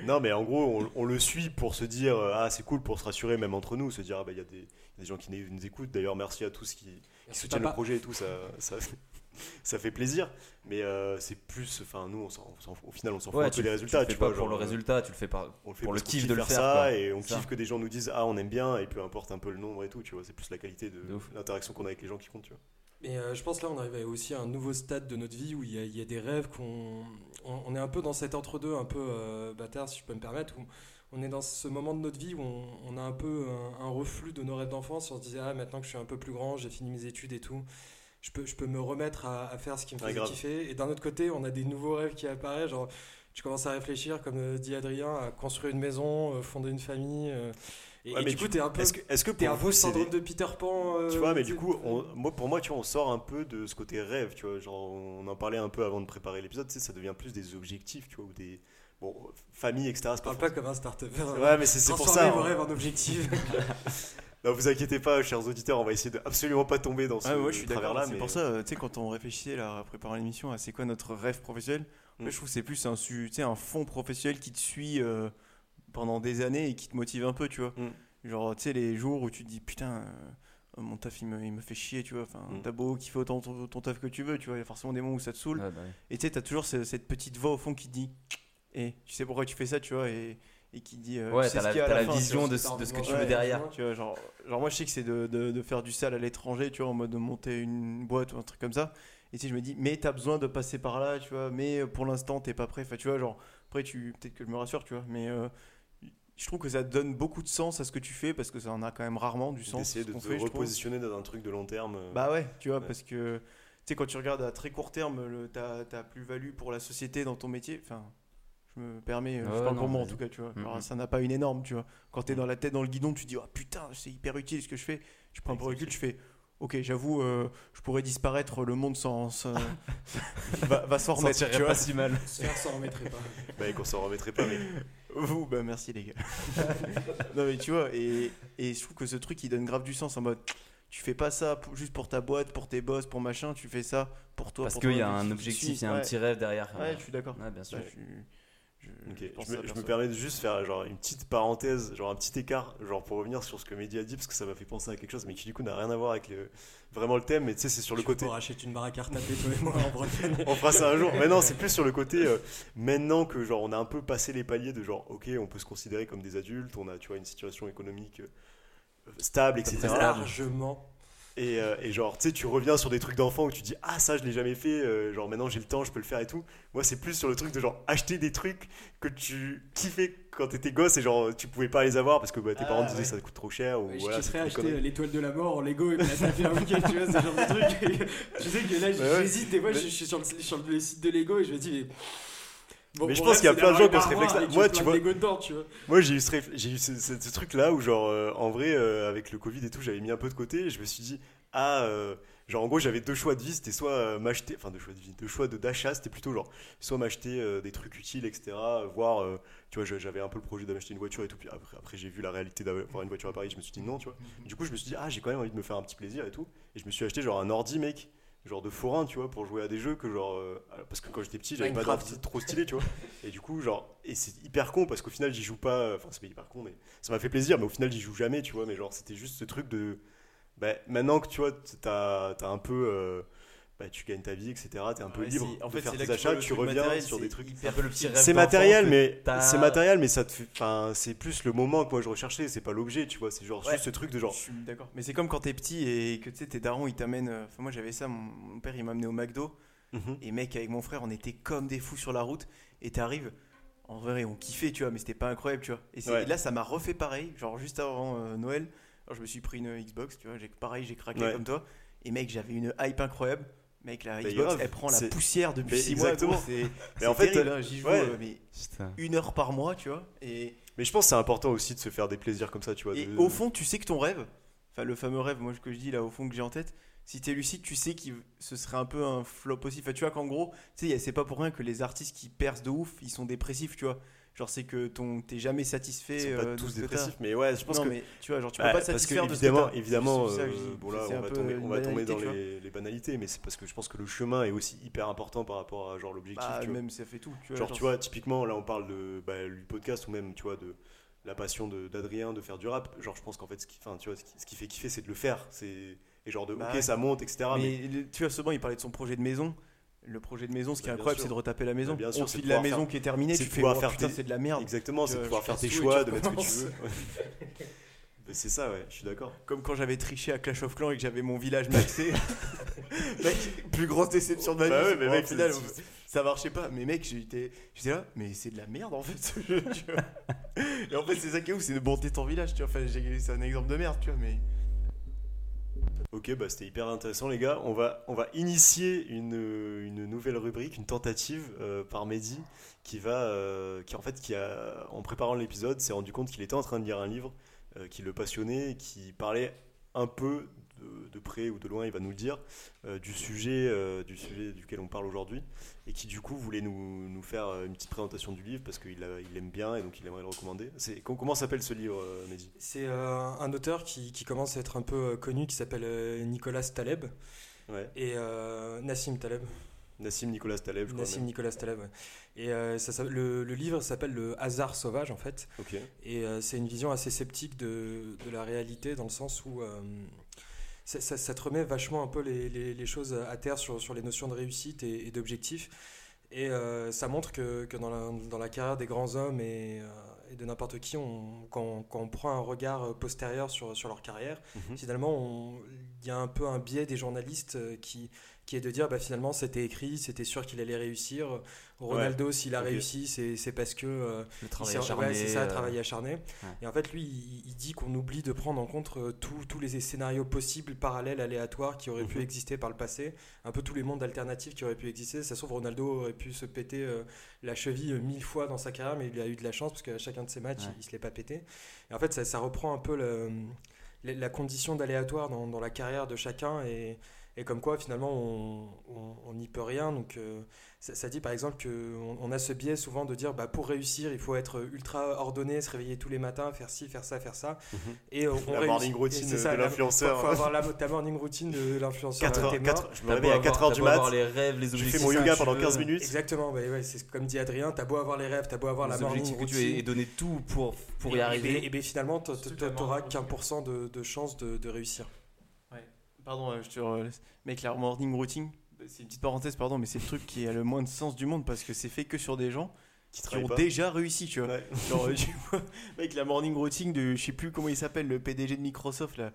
non, mais en gros, on, on le suit pour se dire euh, Ah, c'est cool pour se rassurer, même entre nous, se dire Ah, bah, il y, a des- il y a des gens qui nous écoutent. D'ailleurs, merci à tous qui, qui soutiennent papa. le projet et tout, ça, ça, ça fait plaisir. Mais euh, c'est plus. Enfin, nous, on s'en- on s'en- au final, on s'en fout Ouais, un tu, peu des tu résultats. le fais tu pas vois, pour le genre, euh, résultat, tu le fais pas. on le fait pour le kiff kiffe de le faire ça quoi. et on Ça. kiffe que des gens nous disent ah on aime bien et peu importe un peu le nombre et tout tu vois c'est plus la qualité de, l'interaction qu'on a avec les gens qui compte tu vois Mais euh, je pense là, on arrive aussi à un nouveau stade de notre vie où il y a, il y a des rêves qu'on. On, on est un peu dans cet entre-deux, un peu euh, bâtard, si je peux me permettre, où on est dans ce moment de notre vie où on, on a un peu un, un reflux de nos rêves d'enfance. On se disait, ah, maintenant que je suis un peu plus grand, j'ai fini mes études et tout, je peux, je peux me remettre à, à faire ce qui me faisait grave. kiffer. Et d'un autre côté, on a des nouveaux rêves qui apparaissent, genre. Tu commences à réfléchir, comme euh, dit Adrien, à construire une maison, euh, fonder une famille. euh, et, Ouais, et mais du coup, tu- t'es un peu, est-ce que, est-ce que t'es pour un peu syndrome des- de Peter Pan. euh, tu vois mais du coup on- moi pour moi tu vois on sort un peu de ce côté rêve tu vois genre on en parlait un peu avant de préparer l'épisode tu sais ça devient plus des objectifs tu vois ou des bon famille etc c'est pas Parle pas comme un start ouais mais c'est pour ça vos hein. rêves en objectifs. non vous inquiétez pas chers auditeurs on va essayer de absolument pas tomber dans ce Ah, moi je suis d'accord. là C'est mais pour ça, euh, tu sais, quand on réfléchissait là, à préparer l'émission à c'est quoi notre rêve professionnel, Mm. moi, je trouve que c'est plus un, su- tu sais, un fond professionnel qui te suit euh, pendant des années et qui te motive un peu, tu vois. Mm. Genre, tu sais, les jours où tu te dis putain, euh, mon taf il me, il me fait chier, tu vois. Enfin, Mm. t'as beau kiffer autant ton, ton taf que tu veux, tu vois. Il y a forcément des moments où ça te saoule. Ouais, bah oui. Et tu sais, t'as toujours ce- cette petite voix au fond qui te dit, et tu sais pourquoi tu fais ça, tu vois, et, et qui dit, euh, Ouais, tu sais t'as la, la la vision de, de ce que tu Ouais, veux derrière. Tu vois, genre, genre, moi, je sais que c'est de, de, de faire du sale à l'étranger, tu vois, en mode de monter une boîte ou un truc comme ça. Et tu sais, je me dis, mais t'as besoin de passer par là, tu vois, mais pour l'instant, t'es pas prêt. Enfin, tu vois, genre, après, tu, peut-être que je me rassure, tu vois, mais euh, je trouve que ça donne beaucoup de sens à ce que tu fais parce que ça en a quand même rarement du sens. d'essayer ce de te fait, repositionner dans un truc de long terme euh. Bah ouais, tu vois, Ouais. parce que tu sais, quand tu regardes à très court terme le, ta, ta plus-value pour la société dans ton métier, enfin, je me permets, euh, je Ouais, parle non, pour moi en tout cas, tu vois. Mm, Alors, mm. ça n'a pas une énorme, tu vois. Quand t'es dans la tête dans le guidon, tu te dis, oh putain, c'est hyper utile ce que je fais. Tu prends un peu de recul, tu fais, ok, j'avoue, euh, je pourrais disparaître, le monde sans. sans- va, va s'en remettre, tu vois. pas si mal. S'en remettrait pas. bah qu'on s'en remettrait pas mais Vous, bah merci les gars. non mais tu vois, et, et je trouve que ce truc il donne grave du sens en mode tu fais pas ça pour- juste pour ta boîte, pour tes boss, pour machin, tu fais ça pour toi. Parce qu'il y a un objectif, il y a un Ouais. petit rêve derrière. Ouais, je suis d'accord. Ouais, bien sûr. Ouais, je suis- je- me, je me permets de juste faire genre une petite parenthèse, genre un petit écart, genre pour revenir sur ce que Mehdi a dit, parce que ça m'a fait penser à quelque chose, mais qui du coup n'a rien à voir avec le, vraiment le thème, mais tu sais, c'est sur le côté. Pour acheter une baraque à retaper, toi et moi, en Bretagne. On fera ça un jour. Mais non, c'est plus sur le côté, euh, maintenant que genre on a un peu passé les paliers de genre, ok, on peut se considérer comme des adultes, on a, tu vois, une situation économique euh, stable, etc. Largement. Et, euh, et genre, tu sais, tu reviens sur des trucs d'enfant où tu dis, ah, ça, je l'ai jamais fait, euh, genre maintenant j'ai le temps, je peux le faire et tout. Moi, c'est plus sur le truc de genre acheter des trucs que tu kiffais quand t'étais gosse et genre tu pouvais pas les avoir parce que bah, tes Ah, parents te disaient ouais. ça coûte trop cher ou Ouais, voilà. je des acheter l'étoile de la mort en Lego et me la taper un week-end, tu vois, ce genre de truc. je sais que là, Ouais, ouais. j'hésite, des fois, je suis sur le, sur le site de Lego et je me dis, mais. Bon, Mais je pense qu'il y a plein de gens qui ont ce réflexe-là. Moi, tu vois- Lego dedans, tu vois. Moi, j'ai eu ce, réf- j'ai eu ce, ce- ce truc-là où, genre, euh, en vrai, euh, avec le Covid et tout, j'avais mis un peu de côté et je me suis dit, ah, euh, genre, en gros, j'avais deux choix de vie, c'était soit m'acheter, enfin, deux choix de vie, deux choix de- d'achat, c'était plutôt genre, soit m'acheter des trucs utiles, etc., voire, euh, tu vois, j'avais un peu le projet d'acheter une voiture et tout, puis après, après j'ai vu la réalité d'avoir une voiture à Paris, je me suis dit non, tu vois. Du coup, je me suis dit, ah, j'ai quand même envie de me faire un petit plaisir et tout, et je me suis acheté, genre, un ordi, mec. Genre de forain, tu vois, pour jouer à des jeux que genre. euh, parce que quand j'étais petit, j'avais pas d'ordi trop stylé, tu vois. Et du coup, genre, et c'est hyper con parce qu'au final, j'y joue pas. Enfin, c'est pas hyper con, mais ça m'a fait plaisir, mais au final, j'y joue jamais, tu vois. Mais genre, c'était juste ce truc de. Bah, maintenant que tu vois, t'as as un peu. euh, bah, tu gagnes ta vie, etc. T'es un peu libre. en de fait, faire tes tu achats, tu reviens matériel, sur des trucs. C'est matériel, mais c'est matériel, mais ça te fait. Enfin, c'est plus le moment que moi je recherchais. C'est pas l'objet, tu vois. C'est genre Ouais. juste ce truc de genre. D'accord. Mais c'est comme quand t'es petit et que tu sais, tes darons ils t'amènent. euh, Enfin, moi j'avais ça, mon, père il m'a amené au McDo. Mhm. Et mec, avec mon frère, on était comme des fous sur la route. Et t'arrives, en vrai, on kiffait, tu vois, mais c'était pas incroyable, tu vois. Et, c'est- Ouais. et là, ça m'a refait pareil, genre juste avant euh, Noël. Alors, je me suis pris une Xbox, tu vois, j'ai- pareil, j'ai craqué comme toi. Et mec, j'avais une hype incroyable. Mec, la Mais Xbox, grave, elle prend la poussière depuis Mais 6 mois. C'est en fait, terrible, hein, j'y joue ouais. euh, mais une heure par mois, tu vois. Et, Mais je pense que c'est important aussi de se faire des plaisirs comme ça, tu vois. et de- au fond, tu sais que ton rêve, enfin le fameux rêve, moi que je dis là au fond que j'ai en tête, si t'es lucide, tu sais que ce serait un peu un flop aussi. Enfin, tu vois qu'en gros, tu sais, c'est pas pour rien que les artistes qui percent de ouf, ils sont dépressifs, tu vois. Genre, c'est que ton, t'es jamais satisfait. Ils sont pas euh, tous dépressifs, mais ouais, je pense non, que. mais tu vois, genre, tu peux pas te parce que satisfaire de ce évidemment, évidemment, euh, dis. bon là, on va tomber, une on va tomber banalité, dans les, les banalités, mais c'est parce que je pense que le chemin est aussi hyper important par rapport à genre l'objectif. Bah, même ça fait tout. Tu vois, genre, tu vois, typiquement, là, on parle de bah, du podcast ou même, tu vois, de la passion d'Adrien de, faire du rap. Genre, je pense qu'en fait, ce qui, enfin, tu vois, ce qui, ce qui fait kiffer, c'est de le faire. C'est et genre de, Bah ok, ça monte, etc. mais, le- tu vois, souvent, il parlait de son projet de maison. Le projet de maison, ce qui est Bah, incroyable, c'est de retaper la maison. Bah, bien sûr, te c'est file de la maison faire- qui est terminée, tu fais faire putain, tes- c'est de la merde. Exactement, c'est de pouvoir faire tes choix, de mettre ce que tu veux. C'est ça, ouais, je suis d'accord. Comme quand j'avais triché à Clash of Clans et que j'avais mon village maxé. mec, plus grosse déception de ma vie. Bah ouais, mais mec, final, ça marchait pas. Mais mec, j'étais là, mais c'est de la merde en fait ce jeu. Et en fait, c'est ça qui est ouf, c'est de monter ton village, tu vois. Enfin, c'est un exemple de merde, tu vois, mais. Ok, bah c'était hyper intéressant les gars. On va, on va initier une, nouvelle rubrique, une tentative euh, par Mehdi qui va, euh, qui en fait, qui a, en préparant l'épisode, s'est rendu compte qu'il était en train de lire un livre euh, qui le passionnait, qui parlait un peu de, de près ou de loin, il va nous le dire, euh, du sujet, euh, du sujet duquel on parle aujourd'hui, et qui du coup voulait nous, nous faire euh, une petite présentation du livre parce qu'il il aime bien et donc il aimerait le recommander. C'est, comment s'appelle ce livre, Mehdi? C'est un auteur qui, qui commence à être un peu connu qui s'appelle Nicolas Taleb Ouais, et Nassim Taleb. Nassim Nicolas Taleb, je crois. Nassim même. Nicolas Taleb. ouais. Et euh, ça, le, le livre s'appelle Le hasard sauvage en fait. Et euh, c'est une vision assez sceptique de, de la réalité dans le sens où euh, ça, ça- ça te remet vachement un peu les, les- les choses à terre sur, sur les notions de réussite et, et d'objectif. Et euh, ça montre que, que dans, la, dans la carrière des grands hommes et, euh, et de n'importe qui, on, quand, quand on prend un regard postérieur sur, sur leur carrière, Mhm. finalement, il y a un peu un biais des journalistes euh, qui, qui est de dire bah, finalement c'était écrit, c'était sûr qu'il allait réussir. Ronaldo, s'il a réussi, c'est parce que euh, Le il travail acharné. ouais, c'est ça, euh, travail acharné. Et en fait, lui, il, il dit qu'on oublie de prendre en compte euh, tous- les scénarios possibles, parallèles, aléatoires qui auraient pu Mhm. exister par le passé. Un peu tous les mondes alternatifs qui auraient pu exister. Ça se trouve, Ronaldo aurait pu se péter euh, la cheville euh, mille fois dans sa carrière, mais il a eu de la chance parce qu'à chacun de ses matchs, il, il se l'est pas pété. Et en fait, ça, ça reprend un peu le- la, la condition d'aléatoire dans, dans la carrière de chacun et, et comme quoi finalement on n'y peut rien. Donc euh, ça, ça dit par exemple qu'on on a ce biais souvent de dire bah, pour réussir il faut être ultra ordonné, se réveiller tous les matins, faire ci, faire ça, faire ça. Mhm. Et on, on La réussit. morning Et routine de la- l'influenceur. Faut, faut avoir la, ta morning routine de l'influenceur. 4 euh, heures, t'es mort. 4 je me réveille à 4 avoir- heures du mat. les rêves, les Je objectifs. fais mon yoga pendant veux- 15 minutes. Exactement, bah ouais, c'est comme dit Adrien, t'as beau avoir les rêves, t'as beau avoir la les morning que tu routine. et donner tout pour, pour y et, arriver. Et, et ben, finalement, t- t- Totalement. t'auras qu'un pour cent de, de chance de, de réussir. Pardon, euh, je te relaisse. Mec, la morning routine, c'est une petite parenthèse, pardon, mais c'est le truc qui a le moins de sens du monde parce que c'est fait que sur des gens Qui ont pas. déjà réussi, tu vois. Ouais. Genre, euh, tu vois, mec, la morning routine de, je sais plus comment il s'appelle, le PDG de Microsoft, là,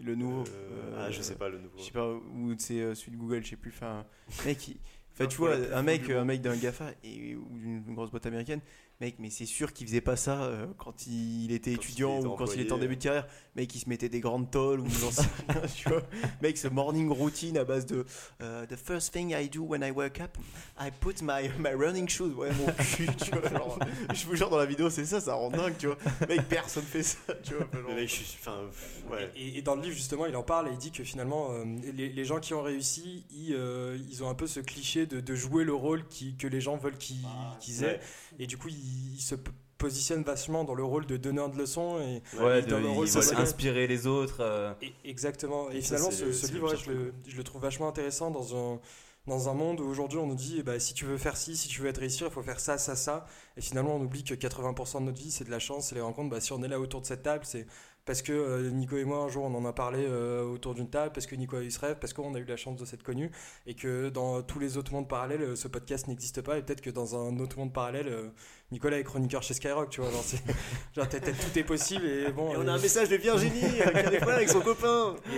le nouveau. Euh, euh, ah, je sais pas le nouveau. Je sais pas, ou c'est celui de Google, je sais plus. Enfin, mec, il- enfin, tu vois, un mec, un mec d'un GAFA et, ou d'une grosse boîte américaine, mec, mais c'est sûr qu'il faisait pas ça euh, quand il était Quand il étudiant était ou quand il était en début de carrière. Mec, il se mettait des grandes tolles ou j'en sais rien, tu vois. Mec, ce morning routine à base de euh, The first thing I do when I wake up, I put my, my running shoes. Ouais, mon cul, tu vois. genre, je vous jure, dans la vidéo, c'est ça, ça rend dingue, tu vois. Mec, personne fait ça, tu vois. genre. Mais mec, je suis. Enfin, pff, ouais. Et, et dans le livre, justement, il en parle et il dit que finalement, euh, les, les gens qui ont réussi, ils, euh, ils ont un peu ce cliché de, de jouer le rôle qui, que les gens veulent qu'ils qu'ils aient. Ouais. Et du coup, ils, ils se p- positionnent vachement dans le rôle de donneur de leçons. Et, Ouais, de- le rôle de inspirer les autres. euh, Et- exactement. Et finalement, ce, livre, le, je le trouve vachement intéressant dans un, dans un monde où aujourd'hui on nous dit eh ben, si tu veux faire ci, si tu veux être réussir, il faut faire ça, ça, ça. Et finalement, on oublie que 80% de notre vie, c'est de la chance, c'est les rencontres. Bah, si on est là autour de cette table, c'est parce que euh, Nico et moi, un jour, on en a parlé euh, autour d'une table, parce que Nico a eu ce rêve, parce qu'on a eu la chance de s'être connus, et que dans tous les autres mondes parallèles, euh, ce podcast n'existe pas, et peut-être que dans un autre monde parallèle, euh, Nicolas est chroniqueur chez Skyrock, tu vois. Genre, c'est- genre, tout est possible, et bon. Et on a un message de Virginie qui a des problèmes avec son copain.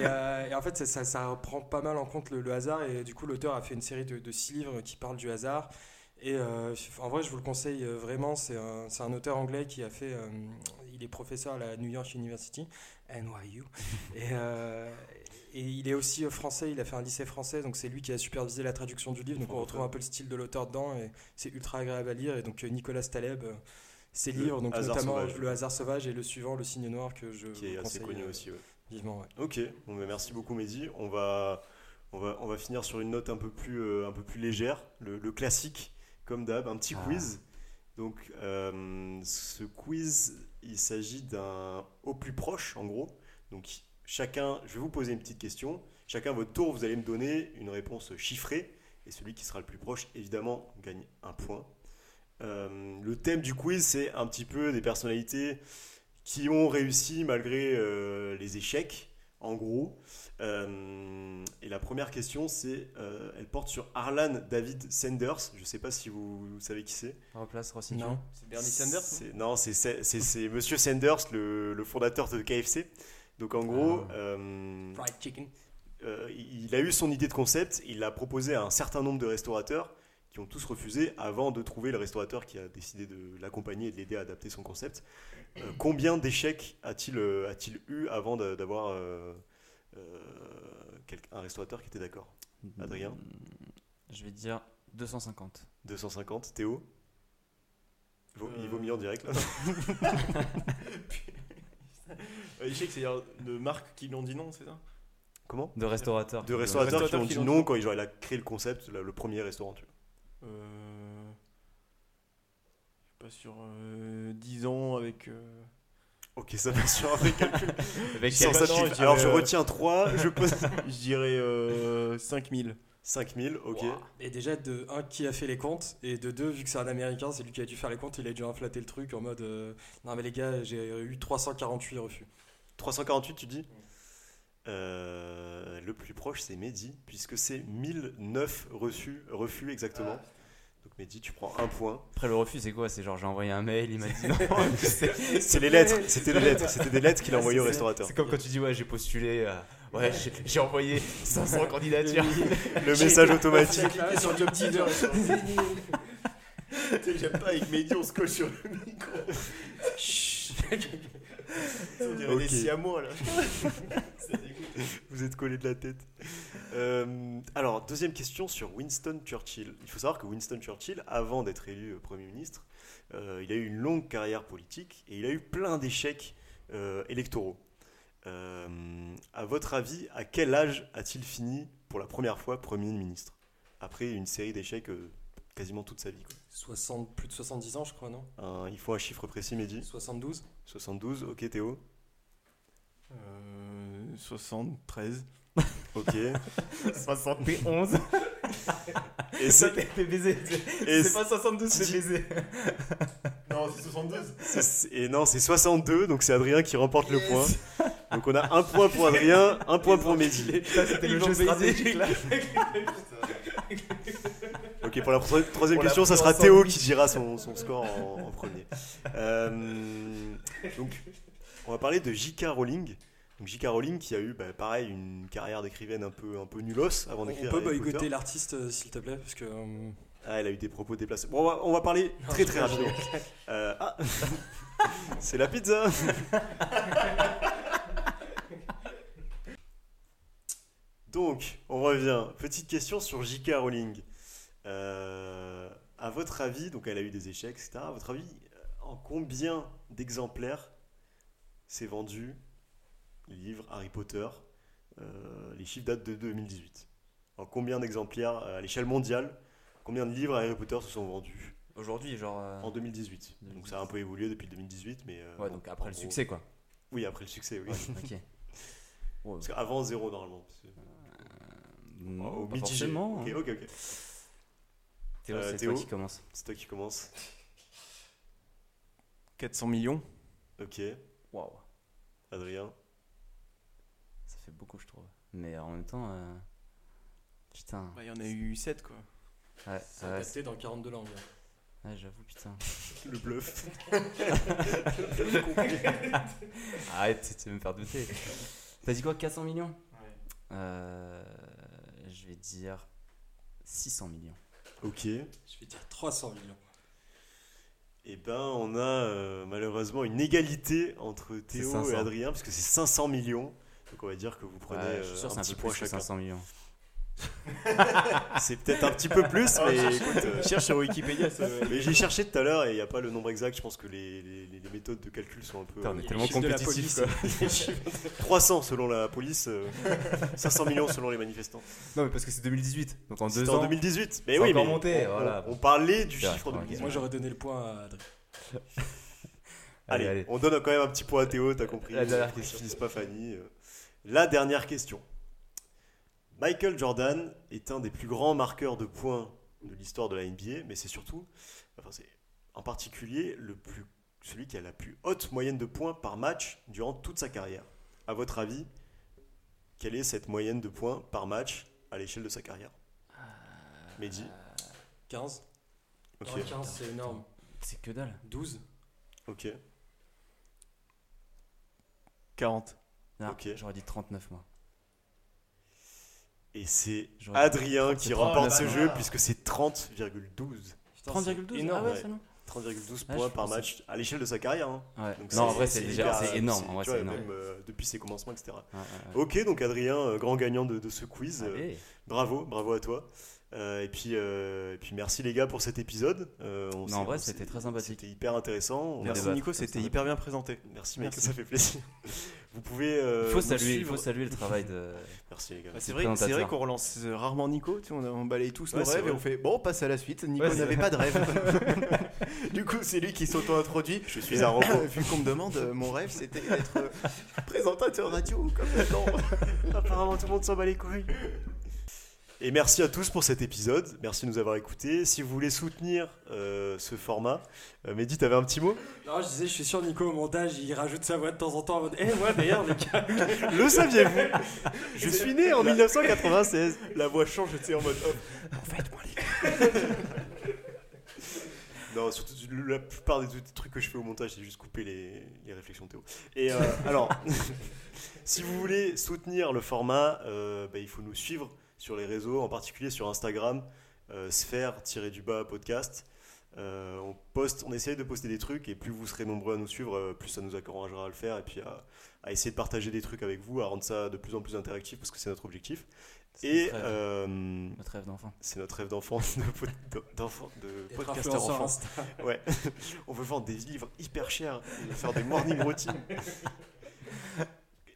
et, et en fait, ça, ça, ça prend pas mal en compte le, le hasard. Et du coup, l'auteur a fait une série de, de six livres qui parlent du hasard. Et euh, en vrai, je vous le conseille vraiment. C'est un, c'est un auteur anglais qui a fait. euh, il est professeur à la New York University, NYU. et, euh, et il est aussi français. Il a fait un lycée français. Donc, c'est lui qui a supervisé la traduction du livre. Donc, on retrouve un peu le style de l'auteur dedans. Et c'est ultra agréable à lire. Et donc, euh, Nicolas Taleb. euh, ses Le livres, donc notamment sauvage. Le hasard sauvage et le suivant, Le signe noir, que je Qui est vous assez connu euh, aussi. ouais. vivement. ouais. Ok, bon, bah, merci beaucoup Mehdi. On va, on, va, on va finir sur une note un peu plus, euh, un peu plus légère, le, le classique, comme d'hab, un petit Ah. quiz. Donc, euh, ce quiz, il s'agit d'un au plus proche, en gros. Donc, chacun, je vais vous poser une petite question. Chacun, à votre tour, vous allez me donner une réponse chiffrée. Et celui qui sera le plus proche, évidemment, gagne un point. Euh, le thème du quiz, c'est un petit peu des personnalités qui ont réussi malgré euh, les échecs, en gros. Euh, et la première question, c'est, euh, elle porte sur Arlan David Sanders. Je ne sais pas si vous, vous savez qui c'est. Replace Rossi. Non. C'est Bernie Sanders non C'est- Non, c'est c'est- c'est- c'est Monsieur Sanders, le, le fondateur de KFC. Donc en gros, Ah. euh, Fried chicken. euh, il a eu son idée de concept, il l'a proposé à un certain nombre de restaurateurs qui ont tous refusé avant de trouver le restaurateur qui a décidé de l'accompagner et de l'aider à adapter son concept. Euh, combien d'échecs a-t-il euh, a-t-il eu avant d'avoir euh, euh, un restaurateur qui était d'accord? Adrien? Je vais dire 250. 250 Théo? Il vaut- Il vaut mieux en direct là. Échec, c'est-à-dire de marques qui l'ont dit non, c'est ça? Comment? De restaurateurs. De restaurateurs qui restaurateurs ont qui dit non quand il a créé le concept, le, le premier restaurant. tu vois. Euh... Je suis pas sur euh, 10 ans avec. euh, Ok, ça va sur vrai calcul. Avec Sans quel- ça, non, je dirais, Alors je euh, retiens 3, je pose Je dirais euh, 5000. 5000, ok. Et déjà, de un, qui a fait les comptes Et de deux, vu que c'est un américain, c'est lui qui a dû faire les comptes, il a dû inflater le truc en mode euh, Non, mais les gars, j'ai eu 348 refus. 348, tu dis? Euh, Le plus proche, c'est Mehdi, puisque c'est 1009 reçus, refus exactement. Donc Mehdi, tu prends un point. Après le refus, c'est quoi? C'est genre j'ai envoyé un mail, il m'a dit non. c'est les lettres, c'était des lettres, c'était des lettres qu'il a envoyées au restaurateur. c'est comme quand tu dis ouais j'ai postulé, euh, ouais j'ai- envoyé 500 candidatures. Le message automatique. sur Job Teaser. J'aime pas avec Mehdi, on se colle sur le micro. On dirait Ok. des siamois là. Ça dégoûte. Vous êtes collé de la tête. Euh, alors, deuxième question sur Winston Churchill. Il faut savoir que Winston Churchill, avant d'être élu euh, Premier ministre, euh, il a eu une longue carrière politique et il a eu plein d'échecs euh, électoraux. À votre avis, à quel âge a-t-il fini pour la première fois Premier ministre? Après une série d'échecs quasiment toute sa vie. quoi. 60, plus de 70 ans, je crois, non? Un- il faut un chiffre précis, Mehdi 72 72, ok Théo Euh, 73. Ok. 71. Et baiser. et C'est pas 72, c'est baiser. Non, c'est 72. C'est- Et non, c'est 62, donc c'est Adrien qui remporte le point. Donc on a un point pour Adrien, un point pour Mehdi. Ça c'était le jeu stratégique là. Ok, pour la tro- troisième On l'a question, ça sera Théo qui dira son, son score en, en premier. Euh, donc, on va parler de J.K. Rowling. Donc J.K. Rowling qui a eu, bah, pareil, une carrière d'écrivaine un peu, un peu nulos avant On d'écrire peut Harry boycotter l'artiste, euh, s'il te plaît, parce que. euh, Ah, elle a eu des propos déplacés. Bon, on va, on va parler très très rapidement. Euh, ah, c'est la pizza. Donc, on revient. Petite question sur J.K. Rowling. Euh, à votre avis, donc elle a eu des échecs, etc. À votre avis, en combien d'exemplaires s'est vendu le livre Harry Potter Euh, Les chiffres datent de 2018. En combien d'exemplaires euh, à l'échelle mondiale Combien de livres Harry Potter se sont vendus Aujourd'hui, genre. euh, en 2018. Donc ça a un peu évolué depuis 2018, mais. euh, Ouais, bon, donc après le gros- succès quoi. Oui, après le succès, oui. Ok. Ouais, Parce qu'avant zéro normalement. C'est- non, Au pas mitigé. forcément. Ok, hein. ok, ok. Théo, Euh, c'est Théo. toi qui commence. C'est toi qui commence. 400 millions. Ok. Waouh. Adrien. Ça fait beaucoup, je trouve. Mais en même temps, euh, putain. Bah, Il y en a eu 7 quoi. Ouais, C'est ouais, adapté dans 42 langues. ouais, j'avoue, putain. Le bluff. Arrête, tu veux me faire douter. T'as dit quoi, 400 millions? Euh, Je vais dire 600 millions. Ok. Je vais dire 300 millions. Et ben, on a euh, malheureusement une égalité entre Théo et 500. Adrien, parce que c'est 500 millions. Donc on va dire que vous prenez Ouais, je euh, suis sûr, un un petit peu point plus que chacun. 500 millions. C'est peut-être un petit peu plus, mais écoute. euh, Cherche sur Wikipédia. ça- mais j'ai cherché tout à l'heure et il n'y a pas le nombre exact. Je pense que les, les- les méthodes de calcul sont un peu. Putain, on est euh, tellement compétitif quoi. 300 selon la police, euh, 500 millions selon les manifestants. Non, mais parce que c'est 2018. Donc en deux ans. en 2018. Mais oui, mais monté, on, voilà. on parlait du chiffre ok. 2018. Moi, j'aurais donné le point à Adrien. Allez, on donne quand même un petit point à Théo, t'as compris. La dernière question. pas Fanny. euh. La dernière question. Michael Jordan est un des plus grands marqueurs de points de l'histoire de la NBA, mais c'est surtout, enfin c'est en particulier le plus, celui qui a la plus haute moyenne de points par match durant toute sa carrière. À votre avis, quelle est cette moyenne de points par match à l'échelle de sa carrière? Mehdi 15 Ok. Ouais, 15, c'est énorme. C'est que dalle. 12 Ok. 40. Non, Ok. J'aurais dit 39 moi. Et c'est Adrien qui remporte ce jeu puisque c'est 30,12. 30,12 énorme, Ah ouais, c'est non 30,12 Ah, points par match à l'échelle de sa carrière. hein. Ouais. Donc Non, en vrai, c'est déjà énorme. euh, depuis ses commencements, etc. Ouais, ouais, ouais. Ok, donc Adrien, euh, grand gagnant de, de ce quiz. Euh, bravo, bravo à toi. Euh, et, puis, euh, et puis merci les gars pour cet épisode. Euh, on Non, en vrai, c'était très sympathique. C'était hyper intéressant. On- Merci débat. Nico, c'était hyper bien présenté. Merci mec, Merci. ça fait plaisir. Vous pouvez. euh, Il faut saluer, il faut saluer le travail de. Merci les gars. Bah, c'est vrai, c'est vrai qu'on relance rarement Nico, tu sais, on, balaye tous Ouais, nos rêves et on fait bon, on passe à la suite. Nico Ouais, n'avait pas de rêve. du coup, c'est lui qui s'auto-introduit. Je suis un robot. Vu qu'on me demande, mon rêve c'était d'être présentateur radio comme maintenant. Apparemment, tout le monde s'en bat les couilles. Et merci à tous pour cet épisode. Merci de nous avoir écoutés. Si vous voulez soutenir euh, ce format, euh, Mehdi, t'avais un petit mot? Non, je disais, je suis sûr, Nico, au montage, il rajoute sa voix de temps en temps en mode Eh, moi d'ailleurs, les gars. Le saviez-vous? Je suis né en 1996. La voix change, tu sais, en mode. En fait, moi, les Non, surtout la plupart des trucs que je fais au montage, c'est juste couper les, les réflexions de Théo. Et euh, alors, si vous voulez soutenir le format, euh, bah, il faut nous suivre sur les réseaux, en particulier sur Instagram, euh, sphère-du-bas podcast. Euh, on poste, on essaye de poster des trucs et plus vous serez nombreux à nous suivre, euh, plus ça nous encouragera à le faire et puis à, à essayer de partager des trucs avec vous, à rendre ça de plus en plus interactif parce que c'est notre objectif. C'est Et notre rêve. euh, Notre rêve d'enfant. c'est notre rêve d'enfant, de, podcasteur enfant. Ouais, on veut vendre des livres hyper chers et faire des morning routines.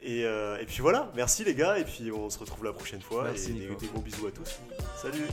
Et, euh, et puis voilà, merci les gars, et puis on se retrouve la prochaine fois. Merci, et Nico. des gros bisous à tous. Salut